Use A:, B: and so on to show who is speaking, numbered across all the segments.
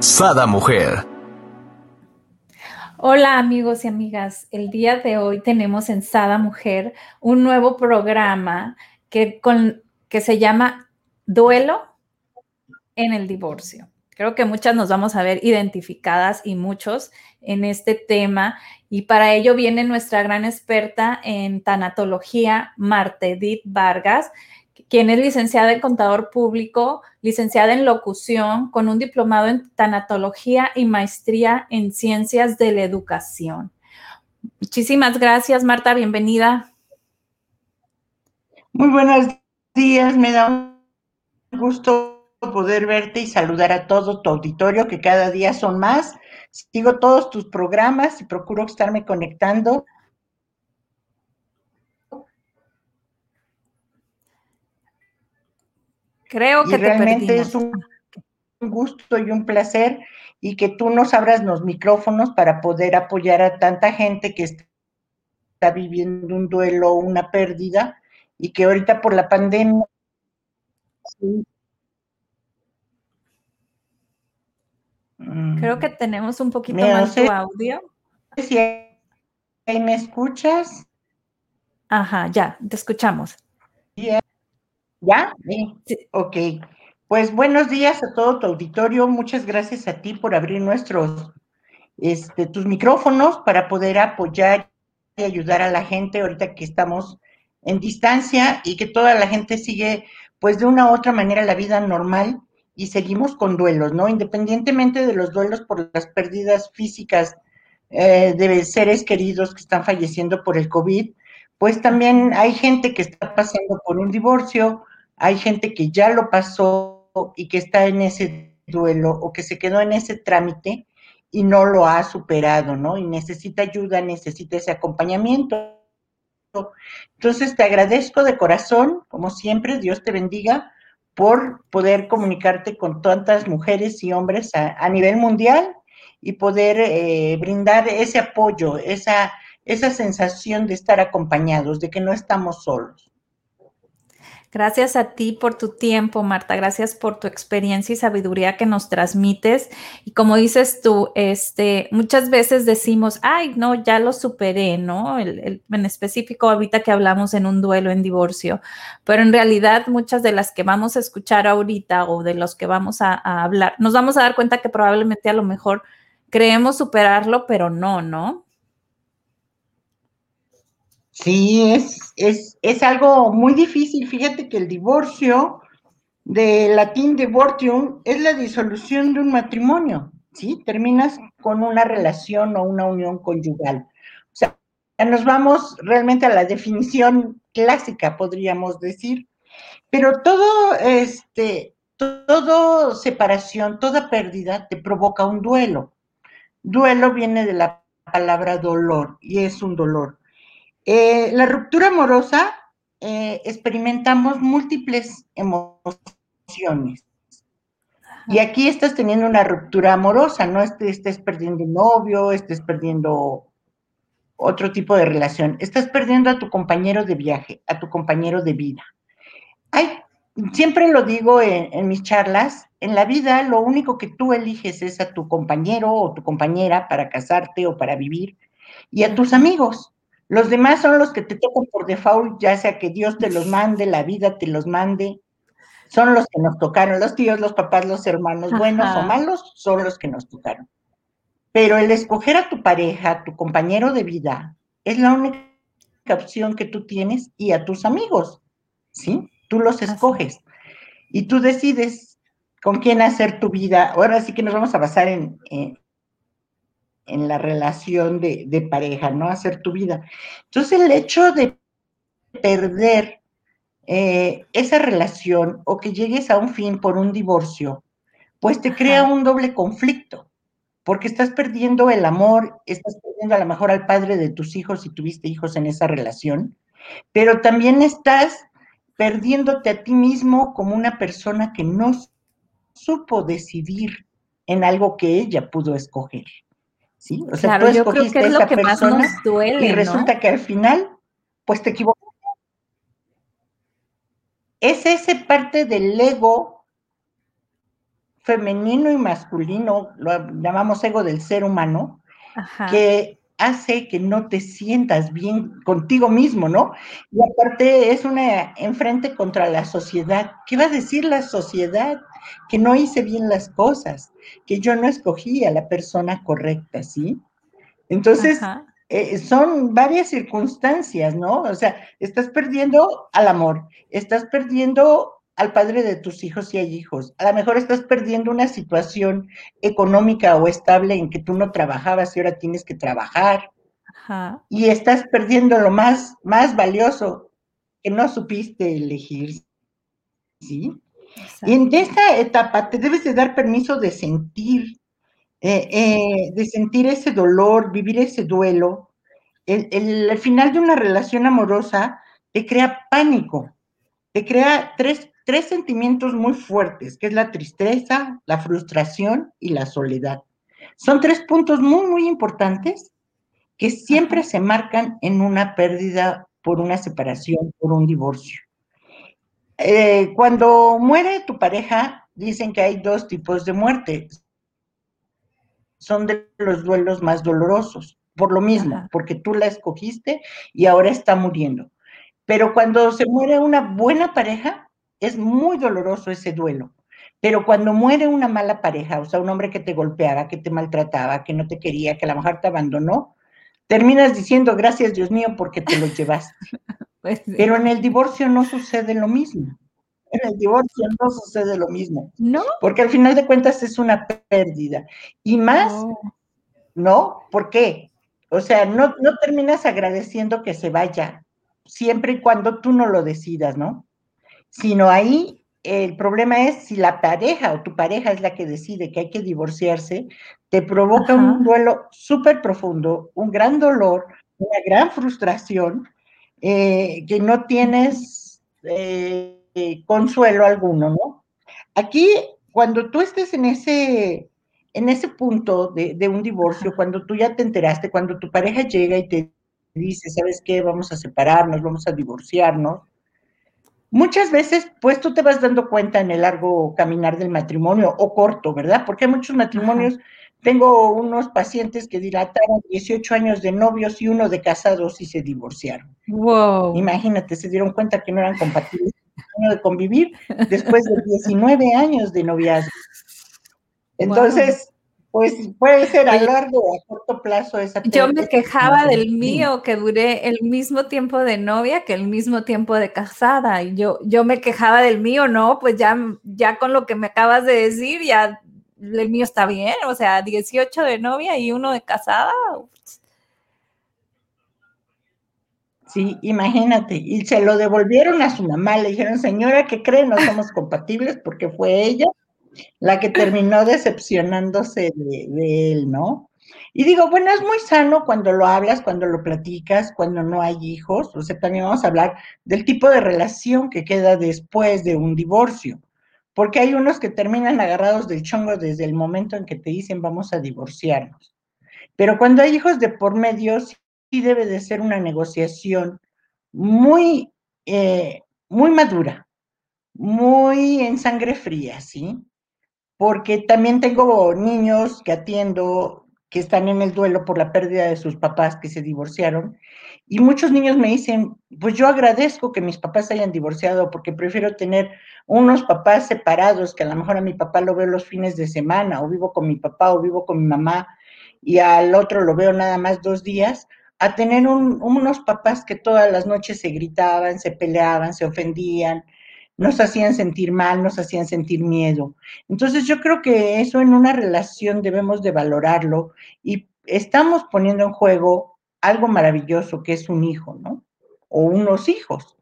A: Sada Mujer.
B: Hola amigos y amigas, el día de hoy tenemos en Sada Mujer un nuevo programa que, con, que se llama Duelo en el divorcio. Creo que muchas nos vamos a ver identificadas y muchos en este tema y para ello viene nuestra gran experta en tanatología, Marta Edith Vargas, quien es licenciada en contador público, licenciada en locución, con un diplomado en tanatología y maestría en ciencias de la educación. Muchísimas gracias, Marta, bienvenida.
C: Muy buenos días, me da un gusto poder verte y saludar a todo tu auditorio, que cada día son más. Sigo todos tus programas y procuro estarme conectando
B: Creo que
C: realmente es un, gusto y un placer y que tú nos abras los micrófonos para poder apoyar a tanta gente que está viviendo un duelo o una pérdida y que ahorita por la pandemia
B: Creo que tenemos un poquito más de audio.
C: Si ahí me escuchas.
B: Ajá, ya, te escuchamos.
C: ¿Ya? Sí. Ok. Pues buenos días a todo tu auditorio. Muchas gracias a ti por abrir nuestros, este, tus micrófonos para poder apoyar y ayudar a la gente ahorita que estamos en distancia y que toda la gente sigue, pues de una u otra manera, la vida normal y seguimos con duelos, ¿no? Independientemente de los duelos por las pérdidas físicas eh, de seres queridos que están falleciendo por el COVID, pues también hay gente que está pasando por un divorcio, hay gente que ya lo pasó y que está en ese duelo o que se quedó en ese trámite y no lo ha superado, ¿no? Y necesita ayuda, necesita ese acompañamiento. Entonces te agradezco de corazón, como siempre, Dios te bendiga por poder comunicarte con tantas mujeres y hombres a, nivel mundial y poder eh, brindar ese apoyo, esa, esa sensación de estar acompañados, de que no estamos solos.
B: Gracias a ti por tu tiempo, Marta. Gracias por tu experiencia y sabiduría que nos transmites. Y como dices tú, este, muchas veces decimos, ay, no, ya lo superé, ¿no? en específico, ahorita que hablamos en un duelo en divorcio. Pero en realidad, muchas de las que vamos a escuchar ahorita o de los que vamos a hablar, nos vamos a dar cuenta que probablemente a lo mejor creemos superarlo, pero no, ¿no?
C: Sí, es, es, es algo muy difícil. Fíjate que el divorcio, de latín divortium, es la disolución de un matrimonio, ¿sí? Terminas con una relación o una unión conyugal. O sea, nos vamos realmente a la definición clásica, podríamos decir. Pero todo, este, todo separación, toda pérdida te provoca un duelo. Duelo viene de la palabra dolor y es un dolor. Eh, la ruptura amorosa, eh, experimentamos múltiples emociones. Y aquí estás teniendo una ruptura amorosa, no estés perdiendo un novio, estés perdiendo otro tipo de relación, estás perdiendo a tu compañero de viaje, a tu compañero de vida. Hay, siempre lo digo en, en mis charlas, en la vida lo único que tú eliges es a tu compañero o tu compañera para casarte o para vivir y a tus amigos. Los demás son los que te tocan por default, ya sea que Dios te los mande, la vida te los mande. Son los que nos tocaron, los tíos, los papás, los hermanos, buenos o malos, son los que nos tocaron. Pero el escoger a tu pareja, tu compañero de vida, es la única opción que tú tienes y a tus amigos, ¿sí? Tú los escoges y tú decides con quién hacer tu vida. Ahora sí que nos vamos a basar en, en la relación de, pareja, ¿no? Hacer tu vida. Entonces, el hecho de perder eh, esa relación o que llegues a un fin por un divorcio, pues te crea un doble conflicto, porque estás perdiendo el amor, estás perdiendo a lo mejor al padre de tus hijos si tuviste hijos en esa relación, pero también estás perdiéndote a ti mismo como una persona que no supo decidir en algo que ella pudo escoger. ¿Sí?
B: O sea, tú yo creo que es lo que más nos duele.
C: Y resulta que al final, pues te equivocaste. Es ese parte del ego femenino y masculino, lo llamamos ego del ser humano, que hace que no te sientas bien contigo mismo, ¿no? Y aparte es una enfrente contra la sociedad. ¿Qué va a decir la sociedad? Que no hice bien las cosas, que yo no escogí a la persona correcta, ¿sí? Entonces, eh, son varias circunstancias, ¿no? O sea, estás perdiendo al amor, estás perdiendo al padre de tus hijos si hay hijos. A lo mejor estás perdiendo una situación económica o estable en que tú no trabajabas y ahora tienes que trabajar. Y estás perdiendo lo más, más valioso que no supiste elegir. ¿Sí? Y en esta etapa te debes de dar permiso de sentir, eh, eh, de sentir ese dolor, vivir ese duelo. El, el final de una relación amorosa te crea pánico, te crea tres tres sentimientos muy fuertes, que es la tristeza, la frustración y la soledad. Son tres puntos muy, muy importantes que siempre se marcan en una pérdida por una separación, por un divorcio. Eh, cuando muere tu pareja, dicen que hay dos tipos de muerte. Son de los duelos más dolorosos, por lo mismo, porque tú la escogiste y ahora está muriendo. Pero cuando se muere una buena pareja, es muy doloroso ese duelo. Pero cuando muere una mala pareja, o sea, un hombre que te golpeaba, que te maltrataba, que no te quería, que a lo mejor te abandonó, terminas diciendo gracias Dios mío porque te lo llevaste. Pero en el divorcio no sucede lo mismo. En el divorcio no sucede lo mismo.
B: No.
C: Porque al final de cuentas es una pérdida. Y más, ¿no? ¿Por qué? O sea, no, no terminas agradeciendo que se vaya, siempre y cuando tú no lo decidas, ¿no? sino ahí el problema es si la pareja o tu pareja es la que decide que hay que divorciarse, te provoca un duelo súper profundo, un gran dolor, una gran frustración, eh, que no tienes eh, consuelo alguno, ¿no? Aquí, cuando tú estés en ese, en ese punto de, de un divorcio, cuando tú ya te enteraste, cuando tu pareja llega y te dice, ¿sabes qué? Vamos a separarnos, vamos a divorciarnos Muchas veces, pues tú te vas dando cuenta en el largo caminar del matrimonio o corto, ¿verdad? Porque hay muchos matrimonios. Tengo unos pacientes que dilataron 18 años de novios y uno de casados y se divorciaron.
B: Wow.
C: Imagínate, se dieron cuenta que no eran compatibles de convivir después de 19 años de noviazgo. Entonces, pues puede ser a largo o a corto plazo esa.
B: Yo me quejaba del mío, que duré el mismo tiempo de novia que el mismo tiempo de casada. Y yo, yo me quejaba del mío, no, pues ya, ya con lo que me acabas de decir, ya el mío está bien. O sea, 18 de novia y uno de casada.
C: Sí, imagínate. Y se lo devolvieron a su mamá. Le dijeron, señora, ¿qué cree? No somos compatibles porque fue ella la que terminó decepcionándose de, él, ¿no? Y digo, bueno, es muy sano cuando lo hablas, cuando lo platicas, cuando no hay hijos. O sea, también vamos a hablar del tipo de relación que queda después de un divorcio. Porque hay unos que terminan agarrados del chongo desde el momento en que te dicen vamos a divorciarnos. Pero cuando hay hijos de por medio, sí debe de ser una negociación muy, eh, muy madura, muy en sangre fría, ¿sí? porque también tengo niños que atiendo que están en el duelo por la pérdida de sus papás que se divorciaron. Y muchos niños me dicen, pues yo agradezco que mis papás se hayan divorciado porque prefiero tener unos papás separados, que a lo mejor a mi papá lo veo los fines de semana, o vivo con mi papá, o vivo con mi mamá, y al otro lo veo nada más dos días, a tener unos papás que todas las noches se gritaban, se peleaban, se ofendían, nos hacían sentir mal, nos hacían sentir miedo. Entonces yo creo que eso en una relación debemos de valorarlo y estamos poniendo en juego algo maravilloso que es un hijo, ¿no? O unos hijos.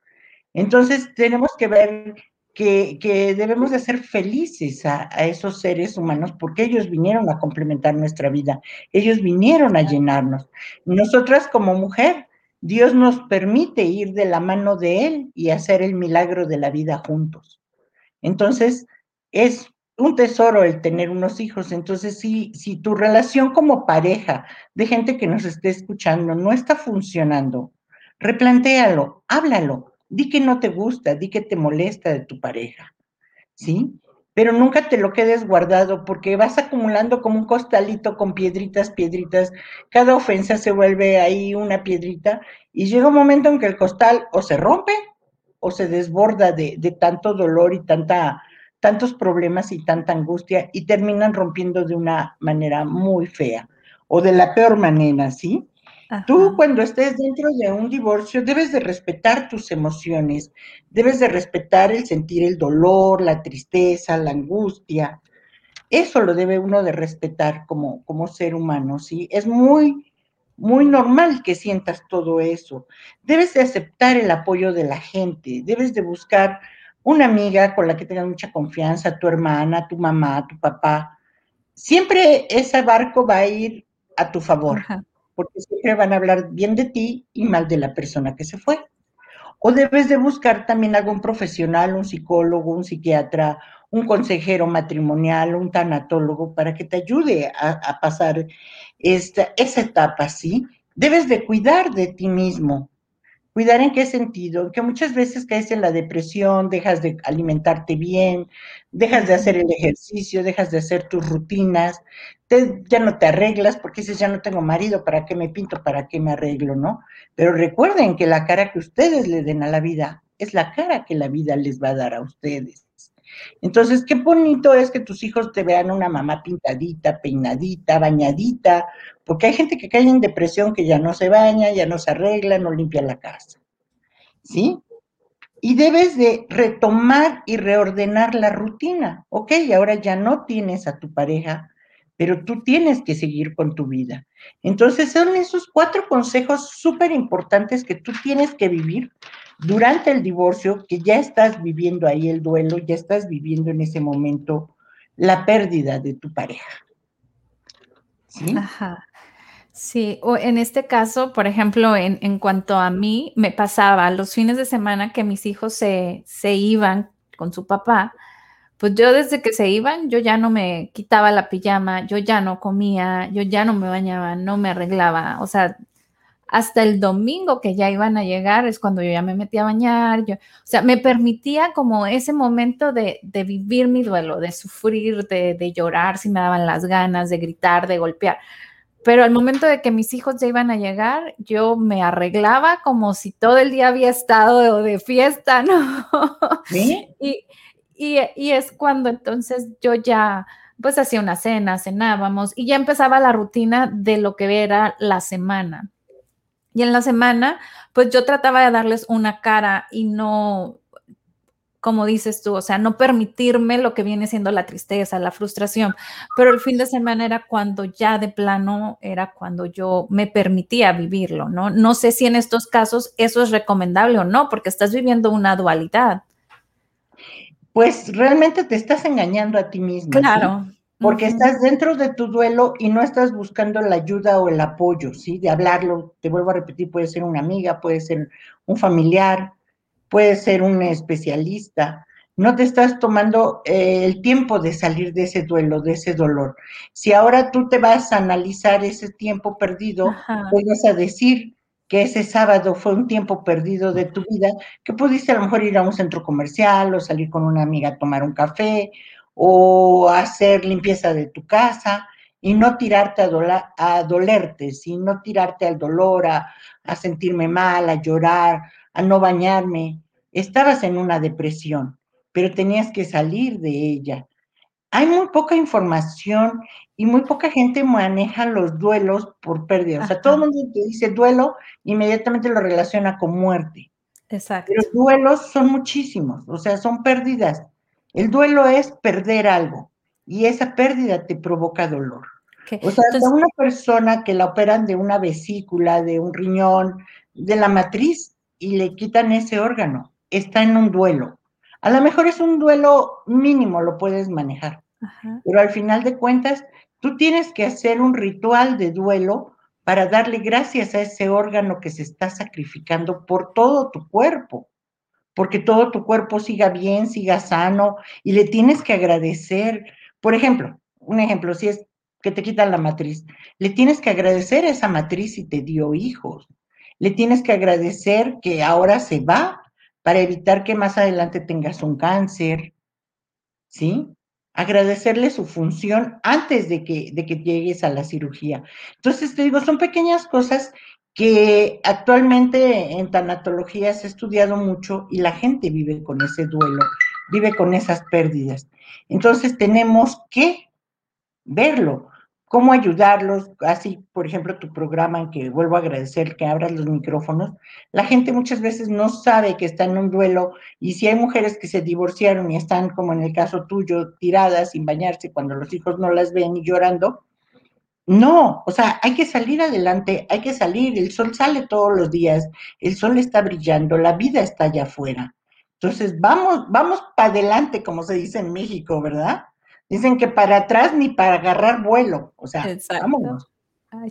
C: Entonces tenemos que ver que, debemos de ser felices a, esos seres humanos porque ellos vinieron a complementar nuestra vida, ellos vinieron a llenarnos. Nosotras como mujer, Dios nos permite ir de la mano de Él y hacer el milagro de la vida juntos. Entonces, es un tesoro el tener unos hijos. Entonces, si, si tu relación como pareja de gente que nos esté escuchando no está funcionando, replantéalo, háblalo, Di que no te gusta, di que te molesta de tu pareja, ¿sí? Pero nunca te lo quedes guardado porque vas acumulando como un costalito con piedritas, piedritas. Cada ofensa se vuelve ahí una piedrita y llega un momento en que el costal o se rompe o se desborda de, de tanto dolor y tanta, tantos problemas y tanta angustia y terminan rompiendo de una manera muy fea o de la peor manera, ¿sí? Tú cuando estés dentro de un divorcio debes de respetar tus emociones, debes de respetar el sentir el dolor, la tristeza, la angustia. Eso lo debe uno de respetar como, como ser humano, ¿sí? Es muy, muy normal que sientas todo eso. Debes de aceptar el apoyo de la gente, debes de buscar una amiga con la que tengas mucha confianza, tu hermana, tu mamá, tu papá. Siempre ese barco va a ir a tu favor porque siempre van a hablar bien de ti y mal de la persona que se fue. O debes de buscar también algún profesional, un psicólogo, un psiquiatra, un consejero matrimonial, un tanatólogo, para que te ayude a, pasar esta, esa etapa, ¿sí? Debes de cuidar de ti mismo, ¿Cuidar en qué sentido? Que muchas veces caes en la depresión, dejas de alimentarte bien, dejas de hacer el ejercicio, dejas de hacer tus rutinas, ya no te arreglas porque dices, ya no tengo marido, ¿para qué me pinto? ¿Para qué me arreglo? ¿No? Pero recuerden que la cara que ustedes le den a la vida es la cara que la vida les va a dar a ustedes. Entonces, qué bonito es que tus hijos te vean una mamá pintadita, peinadita, bañadita, porque hay gente que cae en depresión que ya no se baña, ya no se arregla, no limpia la casa. ¿Sí? Y debes de retomar y reordenar la rutina. Ok, ahora ya no tienes a tu pareja, pero tú tienes que seguir con tu vida. Entonces son esos cuatro consejos súper importantes que tú tienes que vivir durante el divorcio, que ya estás viviendo ahí el duelo, ya estás viviendo en ese momento la pérdida de tu pareja.
B: ¿Sí? Ajá. Sí, o en este caso, por ejemplo, en, en, cuanto a mí, me pasaba los fines de semana que mis hijos se, se iban con su papá, pues yo desde que se iban, yo ya no me quitaba la pijama, yo ya no comía, yo ya no me bañaba, no me arreglaba, o sea, hasta el domingo que ya iban a llegar es cuando yo ya me metí a bañar, yo, o sea, me permitía como ese momento de, vivir mi duelo, de sufrir, de, llorar si me daban las ganas, de gritar, de golpear. Pero al momento de que mis hijos ya iban a llegar, yo me arreglaba como si todo el día había estado de, fiesta, ¿no? ¿Sí? Y, y es cuando entonces yo ya, pues hacía una cena, cenábamos y ya empezaba la rutina de lo que era la semana. Y en la semana, pues yo trataba de darles una cara y no, como dices tú, o sea, no permitirme lo que viene siendo la tristeza, la frustración. Pero el fin de semana era cuando ya de plano era cuando yo me permitía vivirlo, ¿no? No sé si en estos casos eso es recomendable o no, porque estás viviendo una dualidad.
C: Pues realmente te estás engañando a ti mismo.
B: Claro
C: porque estás dentro de tu duelo y no estás buscando la ayuda o el apoyo, ¿sí? De hablarlo, te vuelvo a repetir, puede ser una amiga, puede ser un familiar, puede ser un especialista. No te estás tomando eh, el tiempo de salir de ese duelo, de ese dolor. Si ahora tú te vas a analizar ese tiempo perdido, puedes a decir que ese sábado fue un tiempo perdido de tu vida, que pudiste a lo mejor ir a un centro comercial o salir con una amiga a tomar un café o hacer limpieza de tu casa y no tirarte a, a dolerte, sino tirarte al dolor, a, a sentirme mal, a llorar, a no bañarme. Estabas en una depresión, pero tenías que salir de ella. Hay muy poca información y muy poca gente maneja los duelos por pérdida. O sea, todo el mundo que dice duelo inmediatamente lo relaciona con muerte.
B: Exacto.
C: Pero duelos son muchísimos, o sea, son pérdidas el duelo es perder algo y esa pérdida te provoca dolor. O sea, Entonces, una persona que la operan de una vesícula, de un riñón, de la matriz y le quitan ese órgano, está en un duelo. A lo mejor es un duelo mínimo, lo puedes manejar, pero al final de cuentas, tú tienes que hacer un ritual de duelo para darle gracias a ese órgano que se está sacrificando por todo tu cuerpo, porque todo tu cuerpo siga bien, siga sano, y le tienes que agradecer. Por ejemplo, un ejemplo, si es que te quitan la matriz, le tienes que agradecer a esa matriz si te dio hijos, le tienes que agradecer que ahora se va para evitar que más adelante tengas un cáncer, ¿sí? Agradecerle su función antes de que, de que llegues a la cirugía. Entonces, te digo, son pequeñas cosas que actualmente en tanatología se ha estudiado mucho y la gente vive con ese duelo, vive con esas pérdidas. Entonces tenemos que verlo cómo ayudarlos, así, por ejemplo, tu programa en que vuelvo a agradecer que abras los micrófonos, la gente muchas veces no sabe que está en un duelo y si hay mujeres que se divorciaron y están, como en el caso tuyo, tiradas sin bañarse cuando los hijos no las ven y llorando, no, o sea, hay que salir adelante, hay que salir, el sol sale todos los días, el sol está brillando, la vida está allá afuera. Entonces, vamos, vamos para adelante, como se dice en México, ¿verdad? Dicen que para atrás ni para agarrar vuelo, o sea, vámonos.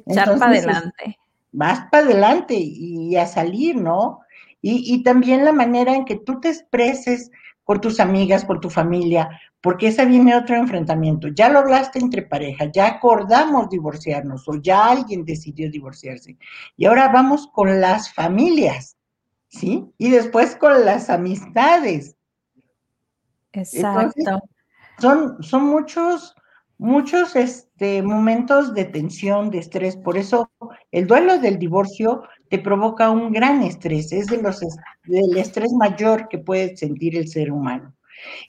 B: echar para adelante.
C: Vas para adelante y a salir, ¿no? Y, y, también la manera en que tú te expreses con tus amigas, con tu familia, porque esa viene otro enfrentamiento. Ya lo hablaste entre pareja, ya acordamos divorciarnos o ya alguien decidió divorciarse. Y ahora vamos con las familias, ¿sí? Y después con las amistades.
B: Exacto
C: son, son muchos, muchos este, momentos de tensión, de estrés. Por eso el duelo del divorcio te provoca un gran estrés, es de los del estrés mayor que puede sentir el ser humano.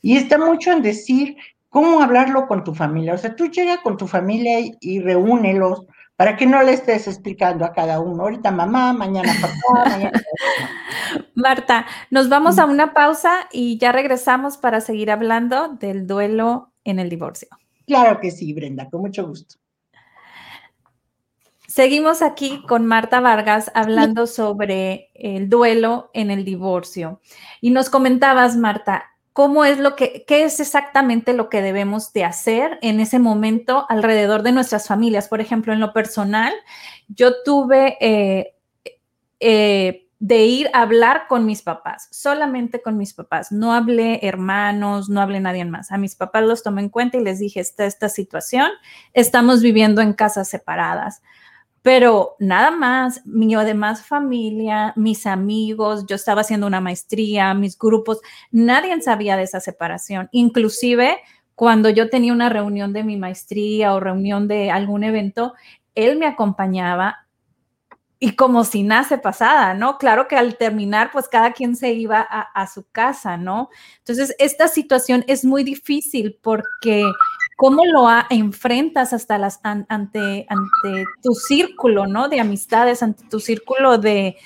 C: Y está mucho en decir cómo hablarlo con tu familia. O sea, tú llega con tu familia y, y reúnelos para que no le estés explicando a cada uno, ahorita mamá, mañana papá, mañana
B: Marta, nos vamos a una pausa y ya regresamos para seguir hablando del duelo en el divorcio.
C: Claro que sí, Brenda, con mucho gusto.
B: Seguimos aquí con Marta Vargas hablando sobre el duelo en el divorcio. Y nos comentabas, Marta, cómo es lo que, qué es exactamente lo que debemos de hacer en ese momento alrededor de nuestras familias. Por ejemplo, en lo personal, yo tuve eh, eh, de ir a hablar con mis papás, solamente con mis papás. No hablé hermanos, no hablé nadie más. A mis papás los tomé en cuenta y les dije, esta, esta situación, estamos viviendo en casas separadas pero nada más, mi demás familia, mis amigos, yo estaba haciendo una maestría, mis grupos, nadie sabía de esa separación. Inclusive cuando yo tenía una reunión de mi maestría o reunión de algún evento, él me acompañaba y como si nace pasada, ¿no? Claro que al terminar, pues cada quien se iba a, a su casa, ¿no? Entonces, esta situación es muy difícil porque ¿Cómo lo enfrentas hasta las, ante, ante tu círculo, ¿no? De amistades, ante tu círculo de,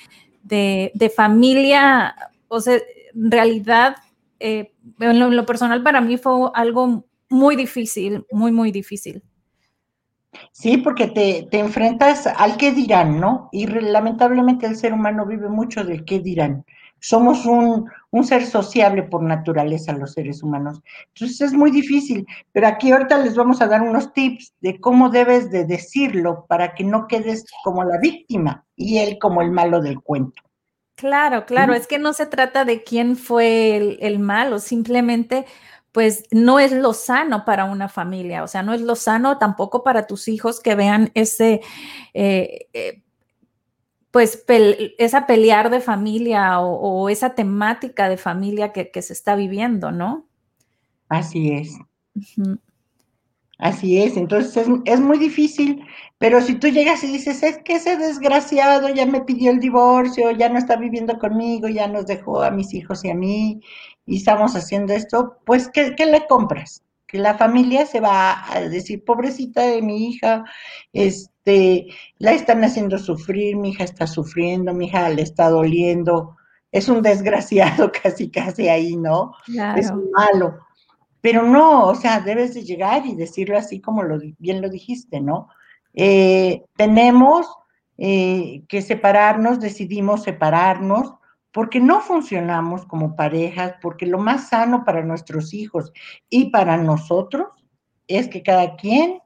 B: familia. O sea, en realidad, eh, en, lo, personal para mí fue algo muy difícil, muy, muy difícil.
C: Sí, porque te, te, enfrentas al qué dirán, ¿no? Y lamentablemente el ser humano vive mucho del qué dirán somos un, ser sociable por naturaleza los seres humanos. Entonces es muy difícil, pero aquí ahorita les vamos a dar unos tips de cómo debes de decirlo para que no quedes como la víctima y él como el malo del cuento.
B: Claro, claro, es que no se trata de quién fue el, el malo, simplemente pues no es lo sano para una familia, o sea, no es lo sano tampoco para tus hijos que vean ese, eh, eh, pues esa pelear de familia o, esa temática de familia que, se está viviendo, ¿no?
C: Así es. Así es, entonces es, muy difícil, pero si tú llegas y dices, es que ese desgraciado ya me pidió el divorcio, ya no está viviendo conmigo, ya nos dejó a mis hijos y a mí, y estamos haciendo esto, pues, ¿qué, qué le compras? Que la familia se va a decir, pobrecita de mi hija, es, este, la están haciendo sufrir, mi hija está sufriendo, mi hija le está doliendo, es un desgraciado casi, casi ahí, ¿no? Es un malo. Pero no, o sea, debes de llegar y decirlo así como lo, bien lo dijiste, ¿no? Eh, tenemos eh, que separarnos, decidimos separarnos porque no funcionamos como parejas, porque lo más sano para nuestros hijos y para nosotros es que cada quien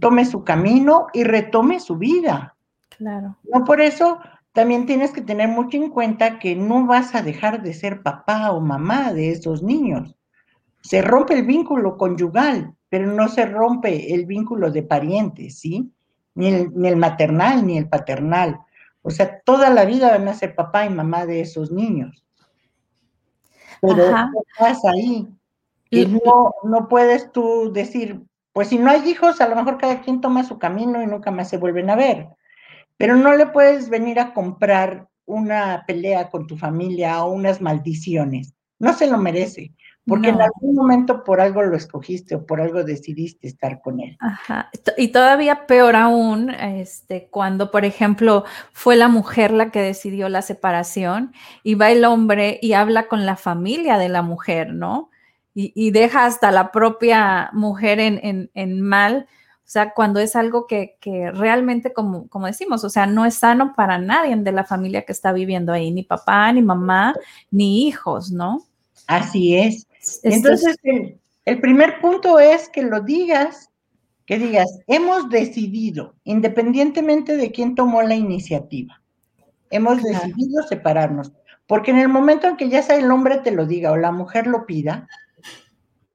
C: tome su camino y retome su vida.
B: Claro.
C: No por eso también tienes que tener mucho en cuenta que no vas a dejar de ser papá o mamá de esos niños. Se rompe el vínculo conyugal, pero no se rompe el vínculo de parientes, ¿sí? Ni el, ni el maternal ni el paternal. O sea, toda la vida van a ser papá y mamá de esos niños. Pero ¿qué pasa ahí? Y no, no puedes tú decir, pues si no hay hijos, a lo mejor cada quien toma su camino y nunca más se vuelven a ver. Pero no le puedes venir a comprar una pelea con tu familia o unas maldiciones. No se lo merece, porque en algún momento por algo lo escogiste o por algo decidiste estar con él.
B: Ajá. Y todavía peor aún, este, cuando, por ejemplo, fue la mujer la que decidió la separación y va el hombre y habla con la familia de la mujer, ¿no? Y, deja hasta la propia mujer en, en mal o sea, cuando es algo que, realmente, como, como decimos, o sea, no es sano para nadie de la familia que está viviendo ahí, ni papá, ni mamá, ni hijos, ¿no?
C: Así es. Entonces, el, primer punto es que lo digas, que digas, hemos decidido, independientemente de quién tomó la iniciativa, hemos decidido separarnos. Porque en el momento en que ya sea el hombre te lo diga o la mujer lo pida,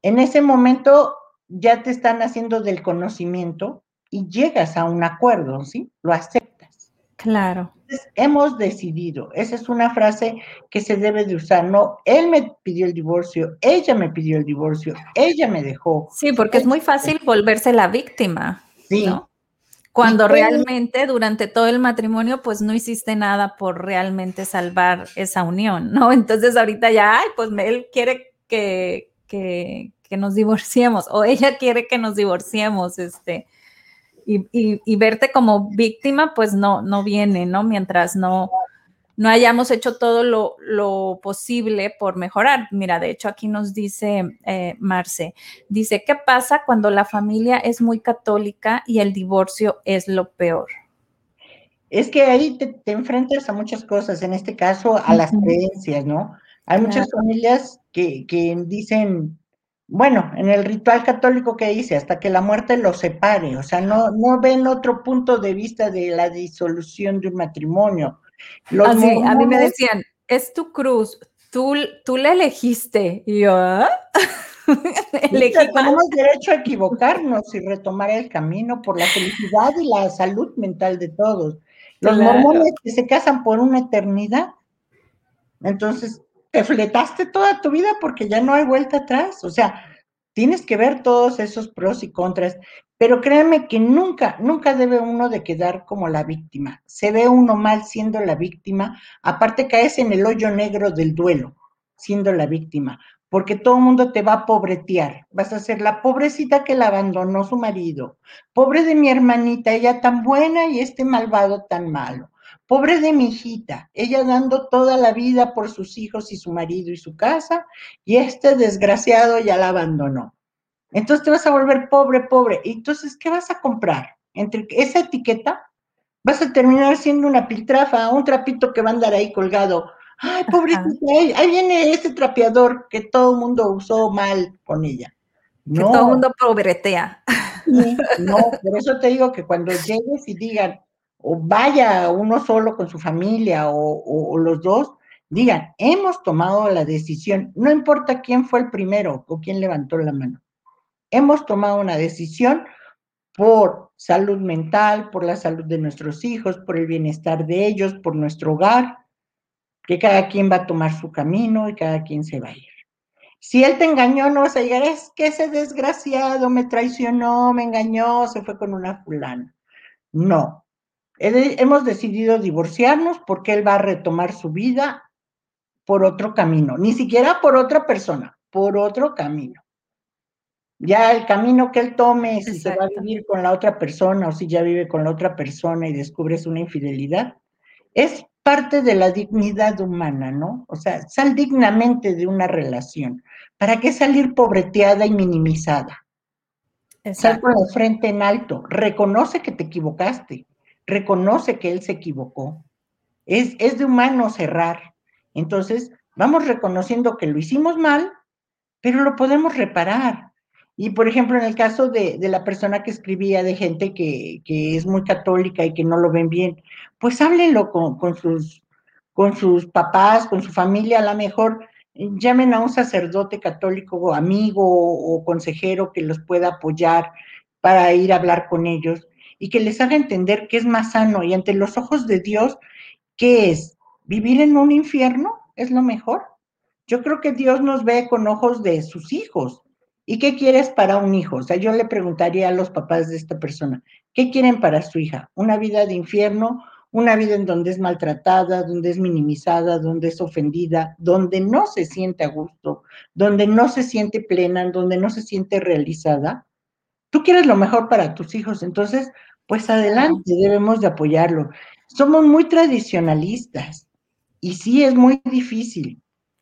C: en ese momento ya te están haciendo del conocimiento y llegas a un acuerdo, ¿sí? Lo aceptas.
B: Claro.
C: hemos decidido, esa es una frase que se debe de usar, no, él me pidió el divorcio, ella me pidió el divorcio, ella me dejó.
B: Sí, porque es muy fácil volverse la víctima. Sí. Cuando realmente durante todo el matrimonio, pues no hiciste nada por realmente salvar esa unión, ¿no? Entonces ahorita ya, ay, pues él quiere que, que, que nos divorciemos o ella quiere que nos divorciemos, este, y, verte como víctima, pues no, no viene, ¿no? Mientras no, no hayamos hecho todo lo, posible por mejorar. Mira, de hecho aquí nos dice eh, Marce, dice, ¿qué pasa cuando la familia es muy católica y el divorcio es lo peor?
C: Es que ahí te, enfrentas a muchas cosas, en este caso a las creencias, ¿no? Hay muchas familias que, que dicen, bueno, en el ritual católico que dice, hasta que la muerte los separe, o sea, no, no ven otro punto de vista de la disolución de un matrimonio.
B: Así, ah, a mí me decían, es tu cruz, tú, tú la elegiste, y yo, ¿ah?
C: tenemos derecho a equivocarnos y retomar el camino por la felicidad y la salud mental de todos. Los mormones que se casan por una eternidad, entonces te fletaste toda tu vida porque ya no hay vuelta atrás. O sea, tienes que ver todos esos pros y contras, pero créeme que nunca, nunca debe uno de quedar como la víctima. Se ve uno mal siendo la víctima, aparte caes en el hoyo negro del duelo, siendo la víctima, porque todo el mundo te va a pobretear. Vas a ser la pobrecita que la abandonó su marido. Pobre de mi hermanita, ella tan buena y este malvado tan malo. Pobre de mi hijita, ella dando toda la vida por sus hijos y su marido y su casa, y este desgraciado ya la abandonó. Entonces te vas a volver pobre, pobre. Entonces, ¿qué vas a comprar? Entre esa etiqueta, vas a terminar siendo una piltrafa, un trapito que va a andar ahí colgado. Ay, pobrecita, ahí, viene ese trapeador que todo el mundo usó mal con ella.
B: Que todo el mundo pobretea.
C: no, por eso te digo que cuando llegues y digan, o vaya uno solo con su familia o, los dos, digan, hemos tomado la decisión, no importa quién fue el primero o quién levantó la mano, hemos tomado una decisión por salud mental, por la salud de nuestros hijos, por el bienestar de ellos, por nuestro hogar, que cada quien va a tomar su camino y cada quien se va a ir. Si él te engañó, no vas a llegar, es que ese desgraciado me traicionó, me engañó, se fue con una fulana. No, hemos decidido divorciarnos porque él va a retomar su vida por otro camino, ni siquiera por otra persona, por otro camino. Ya el camino que él tome, si se va a vivir con la otra persona o si ya vive con la otra persona y descubres una infidelidad, es parte de la dignidad humana, ¿no? O sea, sal dignamente de una relación. ¿Para qué salir pobreteada y minimizada? Sal con la frente en alto, reconoce que te equivocaste, reconoce que él se equivocó. Es, es de humano cerrar. Entonces, vamos reconociendo que lo hicimos mal, pero lo podemos reparar. Y por ejemplo, en el caso de, la persona que escribía de gente que, es muy católica y que no lo ven bien, pues háblenlo con, sus, con sus papás, con su familia, a lo mejor llamen a un sacerdote católico, amigo o consejero que los pueda apoyar para ir a hablar con ellos y que les haga entender que es más sano y ante los ojos de Dios, ¿qué es? ¿Vivir en un infierno es lo mejor? Yo creo que Dios nos ve con ojos de sus hijos. ¿Y qué quieres para un hijo? O sea, yo le preguntaría a los papás de esta persona, ¿qué quieren para su hija? ¿Una vida de infierno? ¿Una vida en donde es maltratada, donde es minimizada, donde es ofendida, donde no se siente a gusto, donde no se siente plena, donde no se siente realizada? Tú quieres lo mejor para tus hijos, entonces, pues adelante, debemos de apoyarlo. Somos muy tradicionalistas y sí es muy difícil,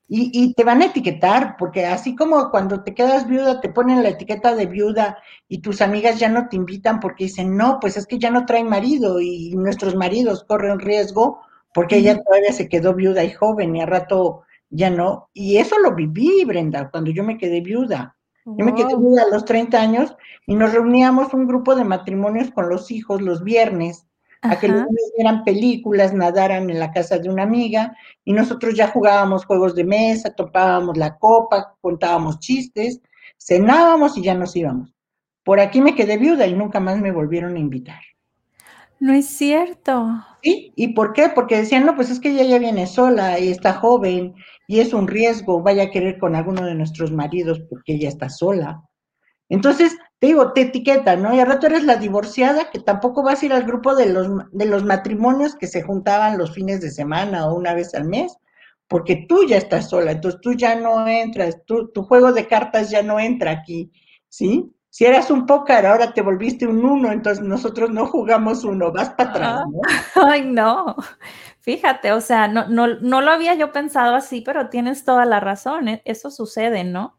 C: y, te van a etiquetar, porque así como cuando te quedas viuda, te ponen la etiqueta de viuda y tus amigas ya no te invitan porque dicen, no, pues es que ya no traen marido y nuestros maridos corren riesgo porque ella todavía se quedó viuda y joven y a rato ya no. Y eso lo viví, Brenda, cuando yo me quedé viuda. Yo me quedé viuda a los 30 años y nos reuníamos un grupo de matrimonios con los hijos los viernes a que los niños vieran películas, nadaran en la casa de una amiga y nosotros ya jugábamos juegos de mesa, topábamos la copa, contábamos chistes, cenábamos y ya nos íbamos. Por aquí me quedé viuda y nunca más me volvieron a invitar.
B: No es cierto.
C: Sí, ¿y por qué? Porque decían, no, pues es que ella ya viene sola y está joven y es un riesgo, vaya a querer con alguno de nuestros maridos porque ella está sola. Entonces, te digo, te etiquetan, ¿no? Y al rato eres la divorciada que tampoco vas a ir al grupo de los, de los matrimonios que se juntaban los fines de semana o una vez al mes, porque tú ya estás sola, entonces tú ya no entras, tu juego de cartas ya no entra aquí, ¿sí? Si eras un póker, ahora te volviste un uno, entonces nosotros no jugamos uno, vas para atrás, ¿no?
B: Ay, no. Fíjate, o sea, no, no, no lo había yo pensado así, pero tienes toda la razón, ¿eh? eso sucede, ¿no?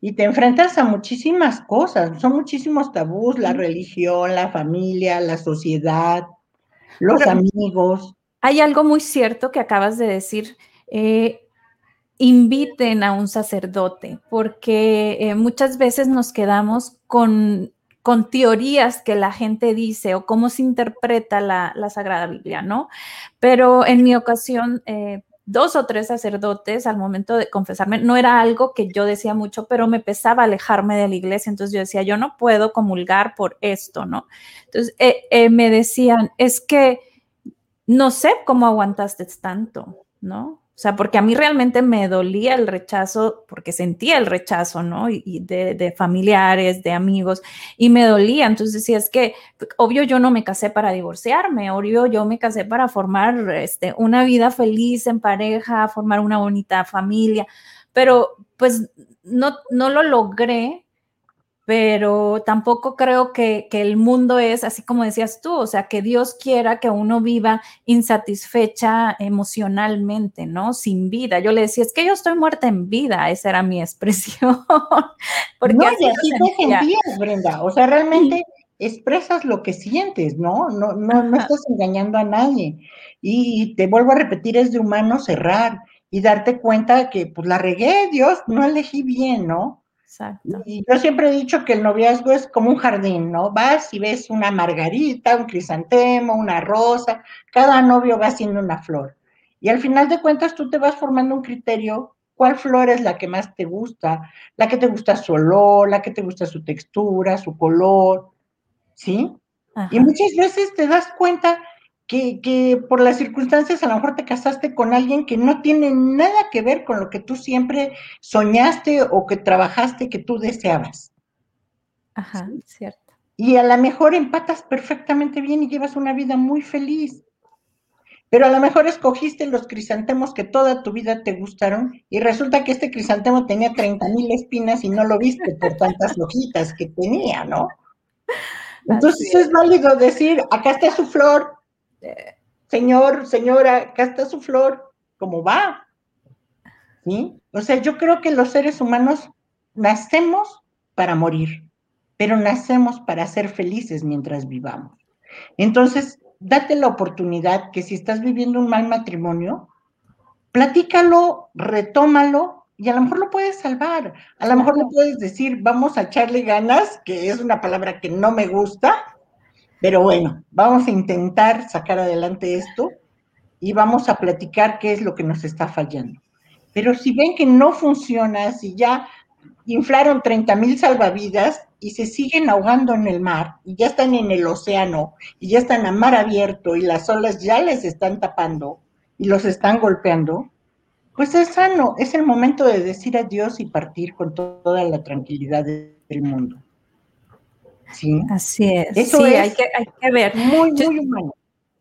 C: y te enfrentas a muchísimas cosas, son muchísimos tabús, la religión, la familia, la sociedad, los amigos.
B: Hay algo muy cierto que acabas de decir. Eh, inviten a un sacerdote, porque eh, muchas veces nos quedamos con, con, teorías que la gente dice o cómo se interpreta la, la Sagrada Biblia, ¿no? Pero en mi ocasión, eh, dos o tres sacerdotes al momento de confesarme. No era algo que yo decía mucho, pero me pesaba alejarme de la iglesia. Entonces yo decía, yo no puedo comulgar por esto, ¿no? Entonces eh, me decían, es que no sé cómo aguantaste tanto, ¿no? O sea, porque a mí realmente me dolía el rechazo, porque sentía el rechazo, ¿no? Y, de, familiares, de amigos, y me dolía. Entonces decía, es que, obvio, yo no me casé para divorciarme, obvio, yo me casé para formar este, una vida feliz en pareja, formar una bonita familia, pero pues no, no lo logré pero tampoco creo que, el mundo es así como decías tú, o sea, que Dios quiera que uno viva insatisfecha emocionalmente, ¿no? Sin vida. Yo le decía, es que yo estoy muerta en vida, esa era mi expresión.
C: Porque no, así, te sentías, Brenda, o sea, realmente expresas lo que sientes, ¿no? No, no, no estás engañando a nadie. Y te vuelvo a repetir, es de humano cerrar y darte cuenta que, pues, la regué, Dios, no elegí bien, ¿no? Exacto. Y yo siempre he dicho que el noviazgo es como un jardín, ¿no? Vas y ves una margarita, un crisantemo, una rosa, cada novio va haciendo una flor. Y al final de cuentas tú te vas formando un criterio, cuál flor es la que más te gusta, la que te gusta su olor, la que te gusta su textura, su color, ¿sí? Y muchas veces te das cuenta que, por las circunstancias a lo mejor te casaste con alguien que no tiene nada que ver con lo que tú siempre soñaste o que trabajaste, que tú deseabas.
B: Ajá, cierto.
C: Y a lo mejor empatas perfectamente bien y llevas una vida muy feliz. Pero a lo mejor escogiste los crisantemos que toda tu vida te gustaron y resulta que este crisantemo tenía 30 mil espinas y no lo viste por tantas hojitas que tenía, ¿no? Entonces es válido decir, acá está su flor, señor, señora, acá está su flor, ¿cómo va? O sea, yo creo que los seres humanos nacemos para morir, pero nacemos para ser felices mientras vivamos. Entonces, date la oportunidad que si estás viviendo un mal matrimonio, platícalo, retómalo y a lo mejor lo puedes salvar. A lo mejor le puedes decir, vamos a echarle ganas, que es una palabra que no me gusta, pero bueno, vamos a intentar sacar adelante esto y vamos a platicar qué es lo que nos está fallando. Pero si ven que no funciona, si ya inflaron 30 mil salvavidas y se siguen ahogando en el mar y ya están en el océano y ya están a mar abierto y las olas ya les están tapando y los están golpeando, pues es sano, es el momento de decir adiós y partir con toda la tranquilidad del mundo.
B: ¿Sí? Así es. Eso sí, hay, que, hay que ver.
C: Muy, muy humano.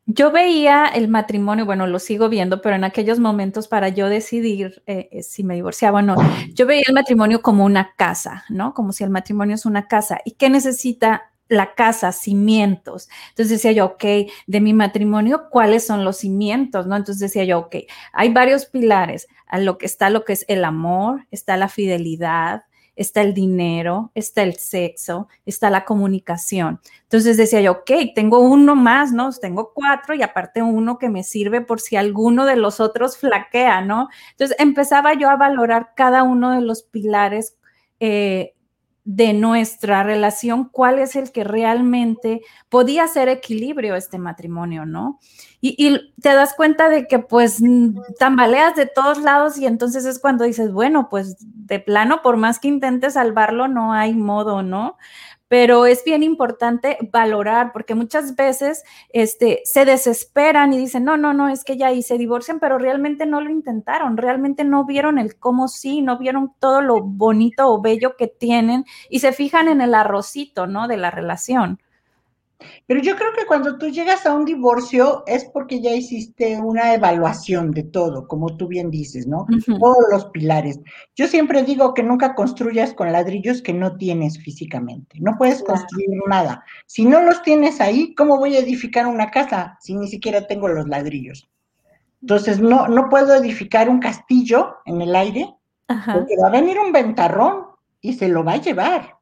B: Yo veía el matrimonio, bueno, lo sigo viendo, pero en aquellos momentos para yo decidir eh, eh, si me divorciaba o no, yo veía el matrimonio como una casa, ¿no? Como si el matrimonio es una casa. ¿Y qué necesita la casa, cimientos. Entonces decía yo, ok, de mi matrimonio, ¿cuáles son los cimientos? ¿No? Entonces decía yo, ok, hay varios pilares. A lo que está lo que es el amor, está la fidelidad, está el dinero, está el sexo, está la comunicación. Entonces decía yo, ok, tengo uno más, ¿no? Tengo cuatro y aparte uno que me sirve por si alguno de los otros flaquea, ¿no? Entonces empezaba yo a valorar cada uno de los pilares eh, de nuestra relación, cuál es el que realmente podía ser equilibrio este matrimonio, ¿no? Y, te das cuenta de que pues tambaleas de todos lados y entonces es cuando dices, bueno, pues de plano, por más que intentes salvarlo, no hay modo, ¿no? Pero es bien importante valorar porque muchas veces este, se desesperan y dicen, no, no, no, es que ya y se divorcian, pero realmente no lo intentaron, realmente no vieron el cómo sí, no vieron todo lo bonito o bello que tienen y se fijan en el arrocito, ¿no? De la relación.
C: Pero yo creo que cuando tú llegas a un divorcio es porque ya hiciste una evaluación de todo, como tú bien dices, ¿no? Todos los pilares. Yo siempre digo que nunca construyas con ladrillos que no tienes físicamente. No puedes construir nada. Si no los tienes ahí, ¿cómo voy a edificar una casa si ni siquiera tengo los ladrillos? Entonces, no, no puedo edificar un castillo en el aire, porque va a venir un ventarrón y se lo va a llevar.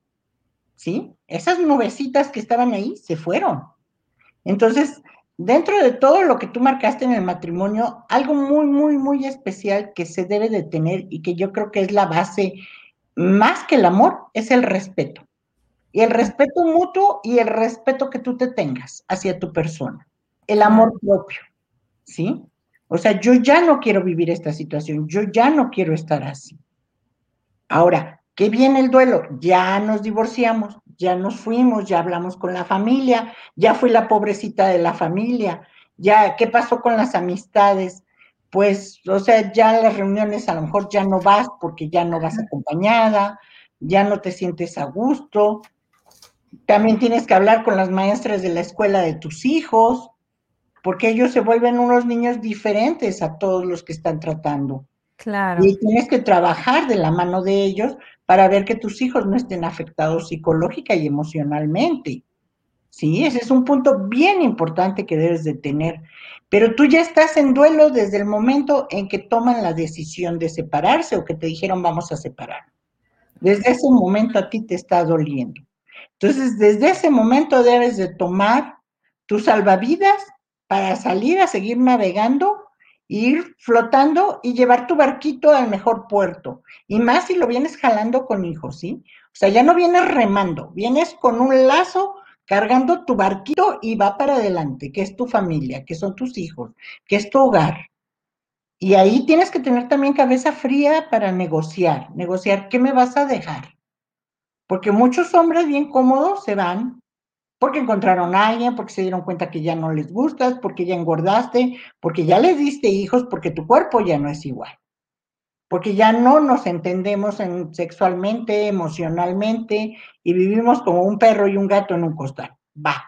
C: ¿sí? Esas nubecitas que estaban ahí se fueron. Entonces, dentro de todo lo que tú marcaste en el matrimonio, algo muy, muy, muy especial que se debe de tener y que yo creo que es la base, más que el amor, es el respeto. Y el respeto mutuo y el respeto que tú te tengas hacia tu persona. El amor propio, ¿sí? O sea, yo ya no quiero vivir esta situación, yo ya no quiero estar así. Ahora, ¿Qué viene el duelo? Ya nos divorciamos, ya nos fuimos, ya hablamos con la familia, ya fui la pobrecita de la familia, ya, ¿qué pasó con las amistades? Pues, o sea, ya en las reuniones a lo mejor ya no vas porque ya no vas acompañada, ya no te sientes a gusto. También tienes que hablar con las maestras de la escuela de tus hijos, porque ellos se vuelven unos niños diferentes a todos los que están tratando.
B: Claro.
C: Y tienes que trabajar de la mano de ellos para ver que tus hijos no estén afectados psicológica y emocionalmente. Sí, ese es un punto bien importante que debes de tener. Pero tú ya estás en duelo desde el momento en que toman la decisión de separarse o que te dijeron vamos a separar. Desde ese momento a ti te está doliendo. Entonces, desde ese momento debes de tomar tus salvavidas para salir a seguir navegando ir flotando y llevar tu barquito al mejor puerto. Y más si lo vienes jalando con hijos, ¿sí? O sea, ya no vienes remando, vienes con un lazo cargando tu barquito y va para adelante, que es tu familia, que son tus hijos, que es tu hogar. Y ahí tienes que tener también cabeza fría para negociar, negociar qué me vas a dejar. Porque muchos hombres bien cómodos se van porque encontraron a alguien, porque se dieron cuenta que ya no les gustas, porque ya engordaste, porque ya les diste hijos, porque tu cuerpo ya no es igual, porque ya no nos entendemos sexualmente, emocionalmente y vivimos como un perro y un gato en un costal. Va.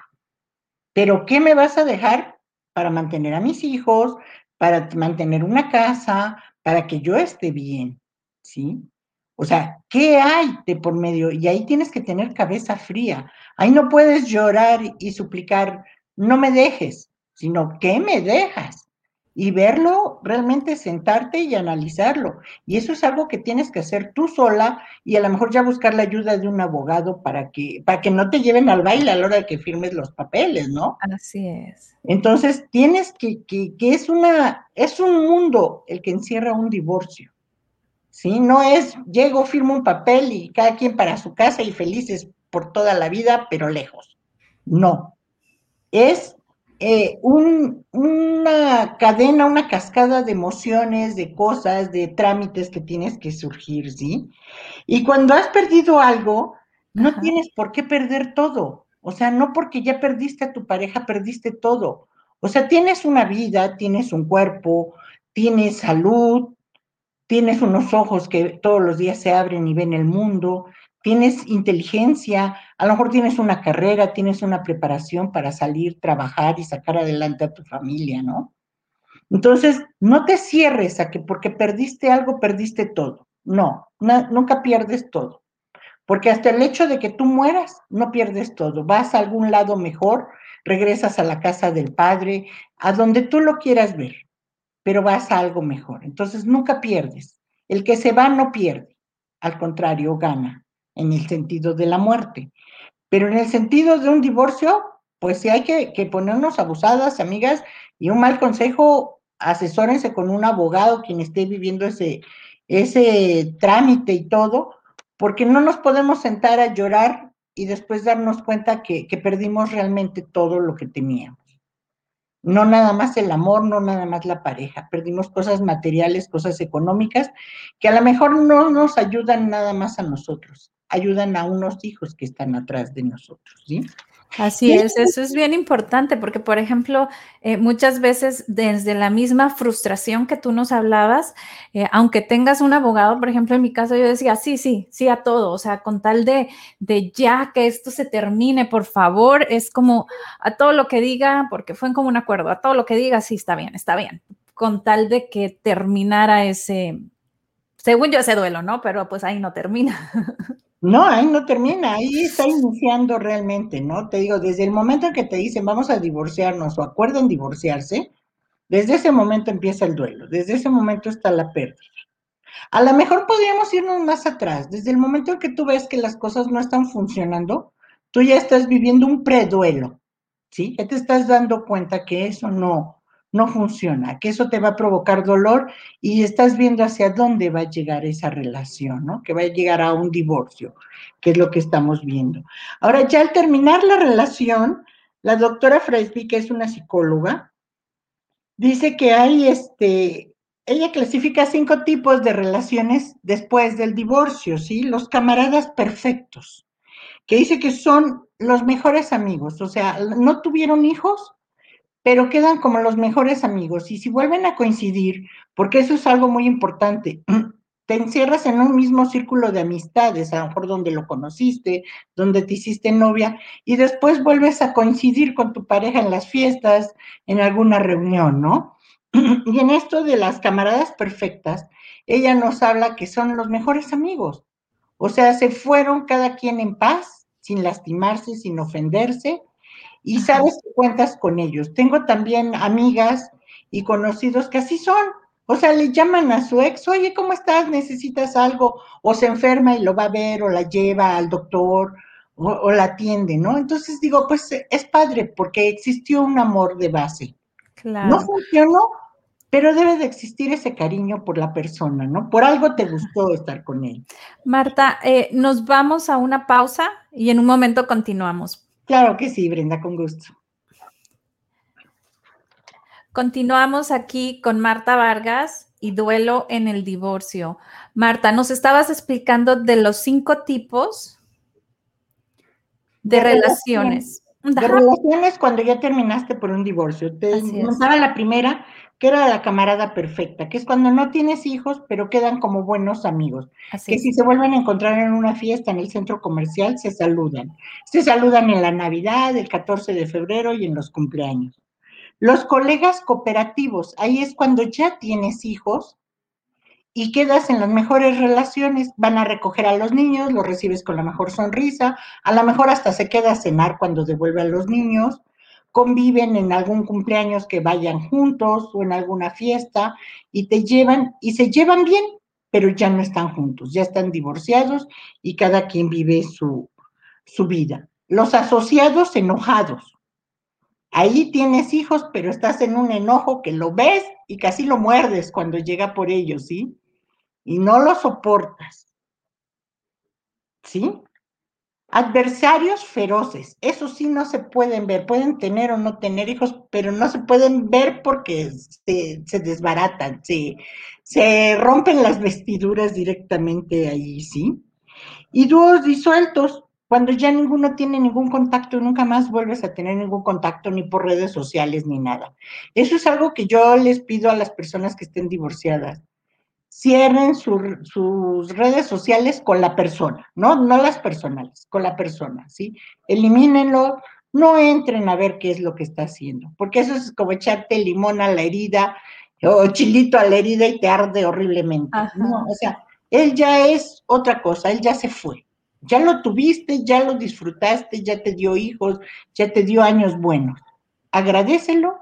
C: Pero ¿qué me vas a dejar para mantener a mis hijos, para mantener una casa, para que yo esté bien? ¿Sí? O sea, ¿qué hay de por medio? Y ahí tienes que tener cabeza fría. Ahí no puedes llorar y suplicar, no me dejes, sino ¿qué me dejas? y verlo, realmente sentarte y analizarlo. Y eso es algo que tienes que hacer tú sola y a lo mejor ya buscar la ayuda de un abogado para que, para que no te lleven al baile a la hora de que firmes los papeles, ¿no?
B: Así es.
C: Entonces tienes que, que, que es una, es un mundo el que encierra un divorcio. ¿Sí? No es llego, firmo un papel y cada quien para su casa y felices por toda la vida, pero lejos. No. Es eh, un, una cadena, una cascada de emociones, de cosas, de trámites que tienes que surgir, ¿sí? Y cuando has perdido algo, no
B: Ajá.
C: tienes por qué perder todo. O sea, no porque ya perdiste a tu pareja, perdiste todo. O sea, tienes una vida, tienes un cuerpo, tienes salud, tienes unos ojos que todos los días se abren y ven el mundo, tienes inteligencia, a lo mejor tienes una carrera, tienes una preparación para salir, trabajar y sacar adelante a tu familia, ¿no? Entonces, no te cierres a que porque perdiste algo, perdiste todo. No, nunca pierdes todo. Porque hasta el hecho de que tú mueras, no pierdes todo. Vas a algún lado mejor, regresas a la casa del Padre, a donde tú lo quieras ver, pero vas a algo mejor. Entonces, nunca pierdes. El que se va no pierde, al contrario, gana en el sentido de la muerte. Pero en el sentido de un divorcio, pues sí hay que, ponernos abusadas, amigas, y un mal consejo, asesórense con un abogado quien esté viviendo ese, ese trámite y todo, porque no nos podemos sentar a llorar y después darnos cuenta que, que perdimos realmente todo lo que teníamos. No nada más el amor, no nada más la pareja. Perdimos cosas materiales, cosas económicas, que a lo mejor no nos ayudan nada más a nosotros, ayudan a unos hijos que están atrás de nosotros, ¿sí?
B: Así es, eso es bien importante porque, por ejemplo, eh, muchas veces desde la misma frustración que tú nos hablabas, eh, aunque tengas un abogado, por ejemplo, en mi caso yo decía, sí, sí, sí a todo, o sea, con tal de, de ya que esto se termine, por favor, es como a todo lo que diga, porque fue en común acuerdo, a todo lo que diga, sí, está bien, está bien, con tal de que terminara ese, según yo ese duelo, ¿no? Pero pues ahí no termina.
C: No, ahí no termina, ahí está iniciando realmente, ¿no? Te digo, desde el momento en que te dicen vamos a divorciarnos o acuerdan divorciarse, desde ese momento empieza el duelo, desde ese momento está la pérdida. A lo mejor podríamos irnos más atrás, desde el momento en que tú ves que las cosas no están funcionando, tú ya estás viviendo un preduelo, ¿sí? Ya te estás dando cuenta que eso no, no funciona, que eso te va a provocar dolor y estás viendo hacia dónde va a llegar esa relación, ¿no? Que va a llegar a un divorcio, que es lo que estamos viendo. Ahora, ya al terminar la relación, la doctora Fresby, que es una psicóloga, dice que hay este, ella clasifica cinco tipos de relaciones después del divorcio, ¿sí? Los camaradas perfectos, que dice que son los mejores amigos, o sea, no tuvieron hijos, pero quedan como los mejores amigos. Y si vuelven a coincidir, porque eso es algo muy importante, te encierras en un mismo círculo de amistades, a lo mejor donde lo conociste, donde te hiciste novia, y después vuelves a coincidir con tu pareja en las fiestas, en alguna reunión, ¿no? Y en esto de las camaradas perfectas, ella nos habla que son los mejores amigos. O sea, se fueron cada quien en paz, sin lastimarse, sin ofenderse, y sabes que cuentas con ellos. Tengo también amigas y conocidos que así son. O sea, le llaman a su ex, oye, ¿cómo estás? ¿Necesitas algo? O se enferma y lo va a ver, o la lleva al doctor, o, o la atiende, ¿no? Entonces digo, pues es padre, porque existió un amor de base.
B: Claro.
C: No funcionó, pero debe de existir ese cariño por la persona, ¿no? Por algo te gustó estar con él.
B: Marta, eh, nos vamos a una pausa y en un momento continuamos.
C: Claro que sí, Brenda, con gusto.
B: Continuamos aquí con Marta Vargas y duelo en el divorcio. Marta, nos estabas explicando de los cinco tipos de, de relaciones.
C: relaciones. De relaciones cuando ya terminaste por un divorcio. Te contaba la primera, que era la camarada perfecta, que es cuando no tienes hijos, pero quedan como buenos amigos. Así que es. si se vuelven a encontrar en una fiesta en el centro comercial, se saludan. Se saludan en la Navidad, el 14 de febrero y en los cumpleaños. Los colegas cooperativos, ahí es cuando ya tienes hijos y quedas en las mejores relaciones, van a recoger a los niños, los recibes con la mejor sonrisa, a lo mejor hasta se queda a cenar cuando devuelve a los niños, conviven en algún cumpleaños que vayan juntos o en alguna fiesta y te llevan y se llevan bien, pero ya no están juntos, ya están divorciados y cada quien vive su, su vida. Los asociados enojados. Ahí tienes hijos, pero estás en un enojo que lo ves y casi lo muerdes cuando llega por ellos, ¿sí? Y no lo soportas. ¿Sí? Adversarios feroces, eso sí no se pueden ver, pueden tener o no tener hijos, pero no se pueden ver porque se, desbaratan, se, se rompen las vestiduras directamente ahí, ¿sí? Y dúos disueltos, cuando ya ninguno tiene ningún contacto, nunca más vuelves a tener ningún contacto ni por redes sociales ni nada. Eso es algo que yo les pido a las personas que estén divorciadas cierren sus redes sociales con la persona, ¿no? No las personales, con la persona, ¿sí? Elimínenlo, no entren a ver qué es lo que está haciendo, porque eso es como echarte limón a la herida o chilito a la herida y te arde horriblemente. No, o sea, él ya es otra cosa, él ya se fue. Ya lo tuviste, ya lo disfrutaste, ya te dio hijos, ya te dio años buenos. Agradecelo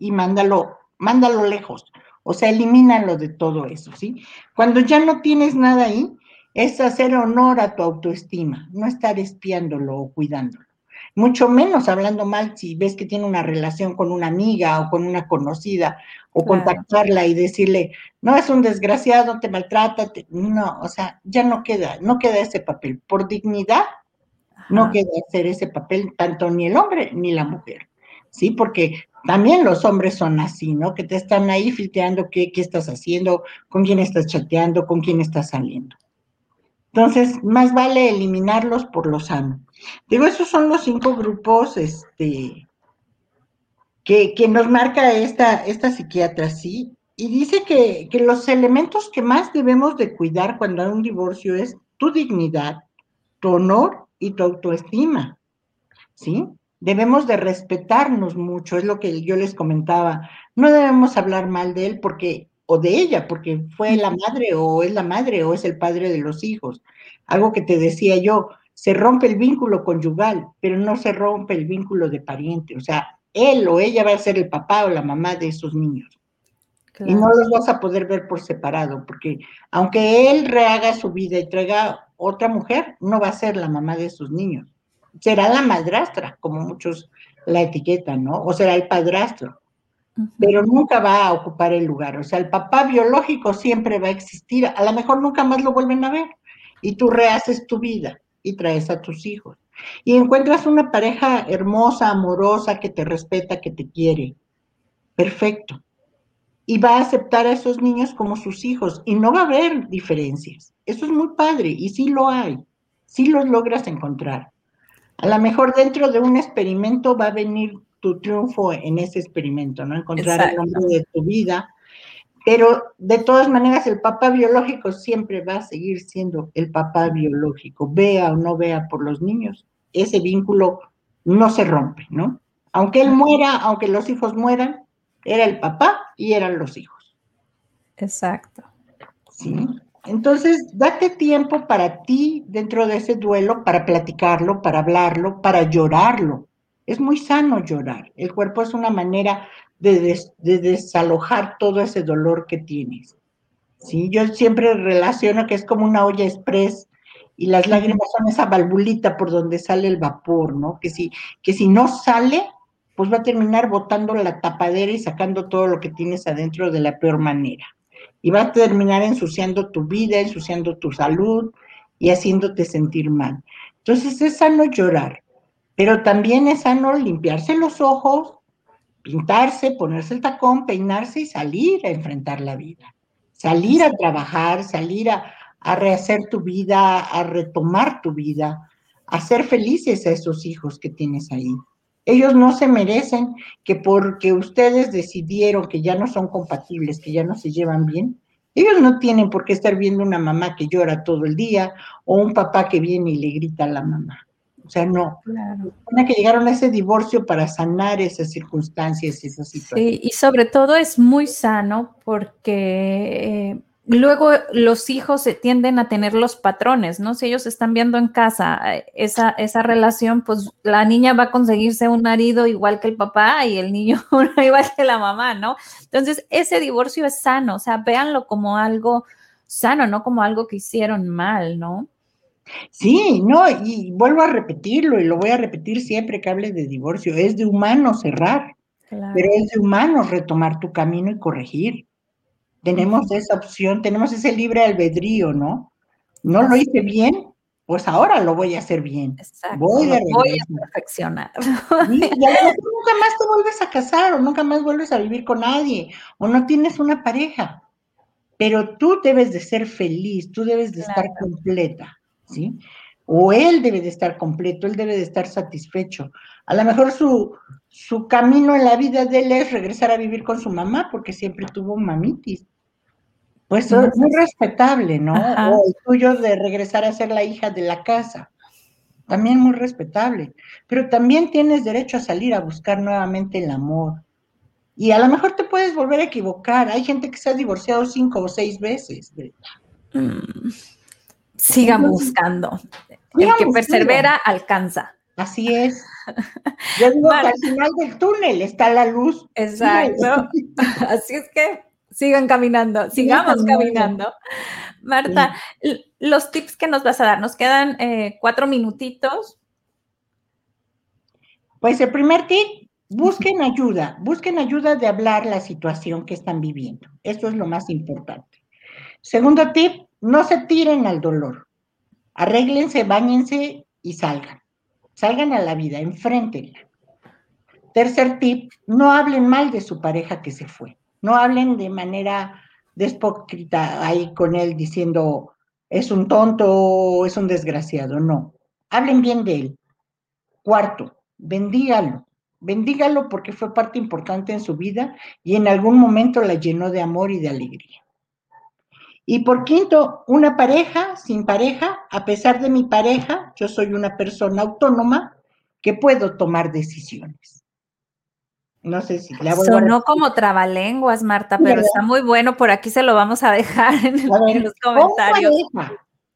C: y mándalo, mándalo lejos. O sea, elimínalo de todo eso, ¿sí? Cuando ya no tienes nada ahí, es hacer honor a tu autoestima, no estar espiándolo o cuidándolo. Mucho menos hablando mal si ves que tiene una relación con una amiga o con una conocida, o contactarla y decirle, no, es un desgraciado, te maltrata, no, o sea, ya no queda, no queda ese papel. Por dignidad, no queda hacer ese papel tanto ni el hombre ni la mujer, ¿sí? Porque también los hombres son así, ¿no? Que te están ahí filtreando qué, qué estás haciendo, con quién estás chateando, con quién estás saliendo. Entonces, más vale eliminarlos por lo sano. Digo, esos son los cinco grupos este, que, que nos marca esta, esta psiquiatra, ¿sí? Y dice que, que los elementos que más debemos de cuidar cuando hay un divorcio es tu dignidad, tu honor y tu autoestima, ¿sí? Debemos de respetarnos mucho, es lo que yo les comentaba. No debemos hablar mal de él porque, o de ella, porque fue la madre o es la madre o es el padre de los hijos. Algo que te decía yo, se rompe el vínculo conyugal, pero no se rompe el vínculo de pariente. O sea, él o ella va a ser el papá o la mamá de esos niños. Y no los vas a poder ver por separado, porque aunque él rehaga su vida y traiga otra mujer, no va a ser la mamá de esos niños será la madrastra, como muchos la etiquetan, ¿no? O será el padrastro, pero nunca va a ocupar el lugar. O sea, el papá biológico siempre va a existir, a lo mejor nunca más lo vuelven a ver, y tú rehaces tu vida y traes a tus hijos. Y encuentras una pareja hermosa, amorosa, que te respeta, que te quiere. Perfecto. Y va a aceptar a esos niños como sus hijos y no va a haber diferencias. Eso es muy padre y sí lo hay. Sí los logras encontrar. A lo mejor dentro de un experimento va a venir tu triunfo en ese experimento, ¿no? Encontrar el hombre de tu vida. Pero de todas maneras, el papá biológico siempre va a seguir siendo el papá biológico, vea o no vea por los niños. Ese vínculo no se rompe, ¿no? Aunque él muera, aunque los hijos mueran, era el papá y eran los hijos.
B: Exacto.
C: Sí. Entonces, date tiempo para ti dentro de ese duelo, para platicarlo, para hablarlo, para llorarlo. Es muy sano llorar. El cuerpo es una manera de, desalojar todo ese dolor que tienes. ¿Sí? Yo siempre relaciono que es como una olla express y las lágrimas son esa valvulita por donde sale el vapor, ¿no? Que si, que si no sale, pues va a terminar botando la tapadera y sacando todo lo que tienes adentro de la peor manera y va a terminar ensuciando tu vida, ensuciando tu salud y haciéndote sentir mal. Entonces es sano llorar, pero también es sano limpiarse los ojos, pintarse, ponerse el tacón, peinarse y salir a enfrentar la vida. Salir a trabajar, salir a, a rehacer tu vida, a retomar tu vida, a ser felices a esos hijos que tienes ahí. Ellos no se merecen que porque ustedes decidieron que ya no son compatibles, que ya no se llevan bien, ellos no tienen por qué estar viendo una mamá que llora todo el día o un papá que viene y le grita a la mamá. O sea, no. Claro. que llegaron a ese divorcio para sanar esas circunstancias, esas situaciones.
B: Sí, y sobre todo es muy sano porque eh, luego los hijos se tienden a tener los patrones, ¿no? Si ellos están viendo en casa eh, esa, esa relación, pues la niña va a conseguirse un marido igual que el papá y el niño igual que la mamá, ¿no? Entonces, ese divorcio es sano, o sea, véanlo como algo sano, no como algo que hicieron mal, ¿no?
C: Sí, no, y vuelvo a repetirlo y lo voy a repetir siempre que hable de divorcio, es de humano cerrar, pero es de humano retomar tu camino y corregir. Tenemos esa opción, tenemos ese libre albedrío, ¿no? No lo hice bien, pues ahora lo voy a hacer bien.
B: Exacto. Voy, a perfeccionar.
C: y a lo mejor nunca más te vuelves a casar o nunca más vuelves a vivir con nadie o no tienes una pareja. Pero tú debes de ser feliz, tú debes de estar completa, ¿sí? O él debe de estar completo, él debe de estar satisfecho. A lo mejor su, su camino en la vida de él es regresar a vivir con su mamá porque siempre tuvo mamitis. Pues es muy respetable, ¿no? O el tuyo de regresar a ser la hija de la casa. También muy respetable. Pero también tienes derecho a salir a buscar nuevamente el amor. Y a lo mejor te puedes volver a equivocar. Hay gente que se ha divorciado cinco o seis veces.
B: Mm. Sigan buscando. el que persevera alcanza.
C: Así es. Yo digo que al final del túnel está la luz.
B: Exacto. Así es que sigan caminando, sigamos caminando. Marta, los tips que nos vas a dar, nos quedan eh, cuatro minutitos.
C: Pues el primer tip, busquen ayuda, busquen ayuda de hablar la situación que están viviendo. Eso es lo más importante. Segundo tip, no se tiren al dolor. Arréglense, bañense y salgan. Salgan a la vida, enfréntenla. Tercer tip, no hablen mal de su pareja que se fue. No hablen de manera despócrita ahí con él diciendo es un tonto, es un desgraciado. No. Hablen bien de él. Cuarto, bendígalo. Bendígalo porque fue parte importante en su vida y en algún momento la llenó de amor y de alegría. Y por quinto, una pareja sin pareja, a pesar de mi pareja, yo soy una persona autónoma que puedo tomar decisiones. No sé si
B: la voy Sonó como trabalenguas, Marta, pero está muy bueno. Por aquí se lo vamos a dejar en, los comentarios.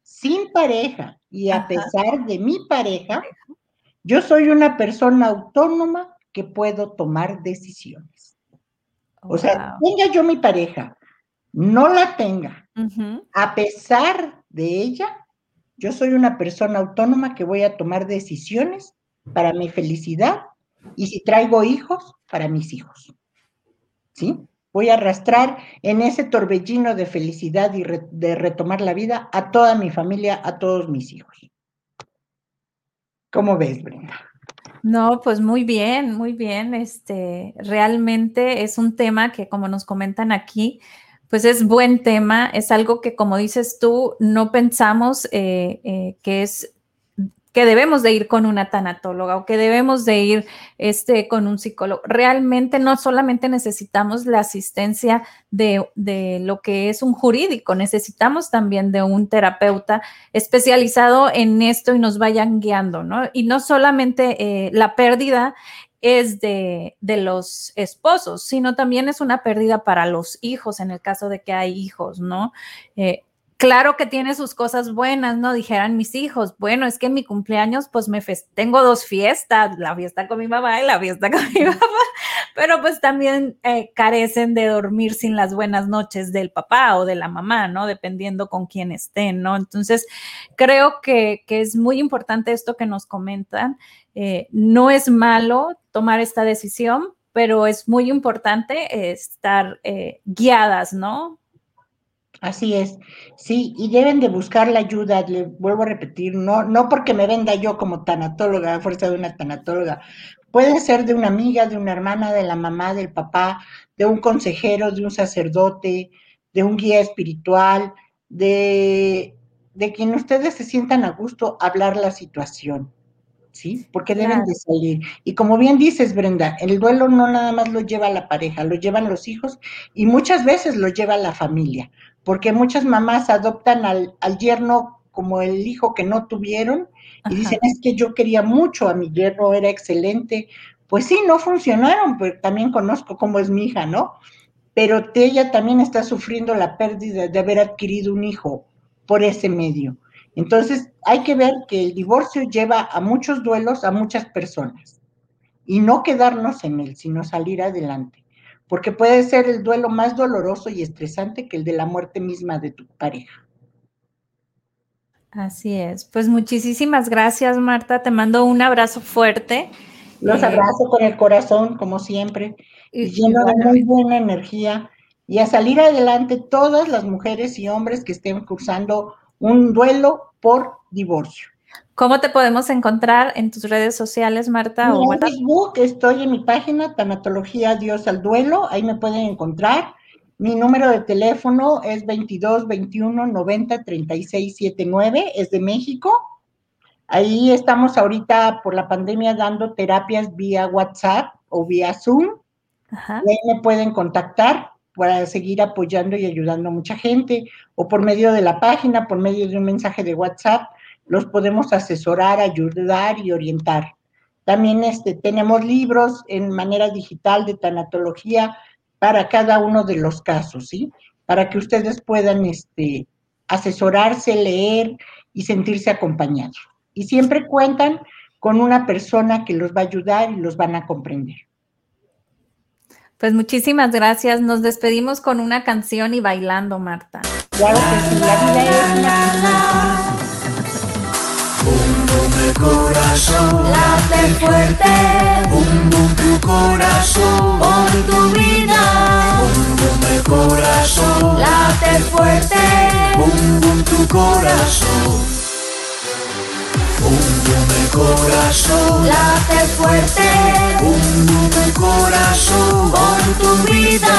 C: sin pareja y a pesar de mi pareja, yo soy una persona autónoma que puedo tomar decisiones. O sea, tenga yo mi pareja, no la tenga, a pesar de ella, yo soy una persona autónoma que voy a tomar decisiones para mi felicidad y si traigo hijos, para mis hijos. ¿Sí? Voy a arrastrar en ese torbellino de felicidad y de retomar la vida a toda mi familia, a todos mis hijos. ¿Cómo ves, Brenda?
B: No, pues muy bien, muy bien. Este, realmente es un tema que, como nos comentan aquí, pues es buen tema. Es algo que, como dices tú, no pensamos eh, eh, que es que debemos de ir con una tanatóloga o que debemos de ir este, con un psicólogo. Realmente no solamente necesitamos la asistencia de, de, lo que es un jurídico, necesitamos también de un terapeuta especializado en esto y nos vayan guiando, ¿no? Y no solamente eh, la pérdida es de, de, los esposos, sino también es una pérdida para los hijos en el caso de que hay hijos, ¿no? Eh, Claro que tiene sus cosas buenas, ¿no? Dijeran mis hijos, bueno, es que en mi cumpleaños pues me tengo dos fiestas, la fiesta con mi mamá y la fiesta con mi papá, pero pues también eh, carecen de dormir sin las buenas noches del papá o de la mamá, ¿no? Dependiendo con quién estén, ¿no? Entonces, creo que, es muy importante esto que nos comentan. Eh, no es malo tomar esta decisión, pero es muy importante estar eh, guiadas, ¿no?
C: Así es, sí, y deben de buscar la ayuda, le vuelvo a repetir, no, no porque me venda yo como tanatóloga, a fuerza de una tanatóloga, puede ser de una amiga, de una hermana, de la mamá, del papá, de un consejero, de un sacerdote, de un guía espiritual, de, de quien ustedes se sientan a gusto hablar la situación. ¿sí? Porque deben de salir. Y como bien dices, Brenda, el duelo no nada más lo lleva la pareja, lo llevan los hijos y muchas veces lo lleva la familia, porque muchas mamás adoptan al, yerno como el hijo que no tuvieron y dicen, es que yo quería mucho a mi yerno, era excelente. Pues sí, no funcionaron, pero también conozco cómo es mi hija, ¿no? pero ella también está sufriendo la pérdida de haber adquirido un hijo por ese medio. Entonces, hay que ver que el divorcio lleva a muchos duelos a muchas personas y no quedarnos en él, sino salir adelante, porque puede ser el duelo más doloroso y estresante que el de la muerte misma de tu pareja.
B: Así es. Pues muchísimas gracias, Marta. Te mando un abrazo fuerte.
C: Los eh, abrazo con el corazón, como siempre, y, lleno de muy buena energía. Y a salir adelante todas las mujeres y hombres que estén cursando un duelo por divorcio.
B: ¿Cómo te podemos encontrar en tus redes sociales, Marta?
C: en Facebook estoy en mi página Tanatología Dios al Duelo, ahí me pueden encontrar. Mi número de teléfono es 22 21 90 36 79, es de México. Ahí estamos ahorita por la pandemia dando terapias vía WhatsApp o vía Zoom. ahí me pueden contactar para seguir apoyando y ayudando a mucha gente, o por medio de la página, por medio de un mensaje de WhatsApp, los podemos asesorar, ayudar y orientar. También este, tenemos libros en manera digital de tanatología para cada uno de los casos, ¿sí? Para que ustedes puedan este, asesorarse, leer y sentirse acompañados. Y siempre cuentan con una persona que los va a ayudar y los van a comprender.
B: Pues muchísimas gracias. Nos despedimos con una canción y bailando, Marta.
C: Claro que sí, la vida es una el
D: corazón late fuerte. Bum bum tu corazón, pon tu vida. Bum bum el corazón late fuerte. Bum bum tu corazón. Bum bum el corazón late fuerte. Bum bum corazón, pon tu vida.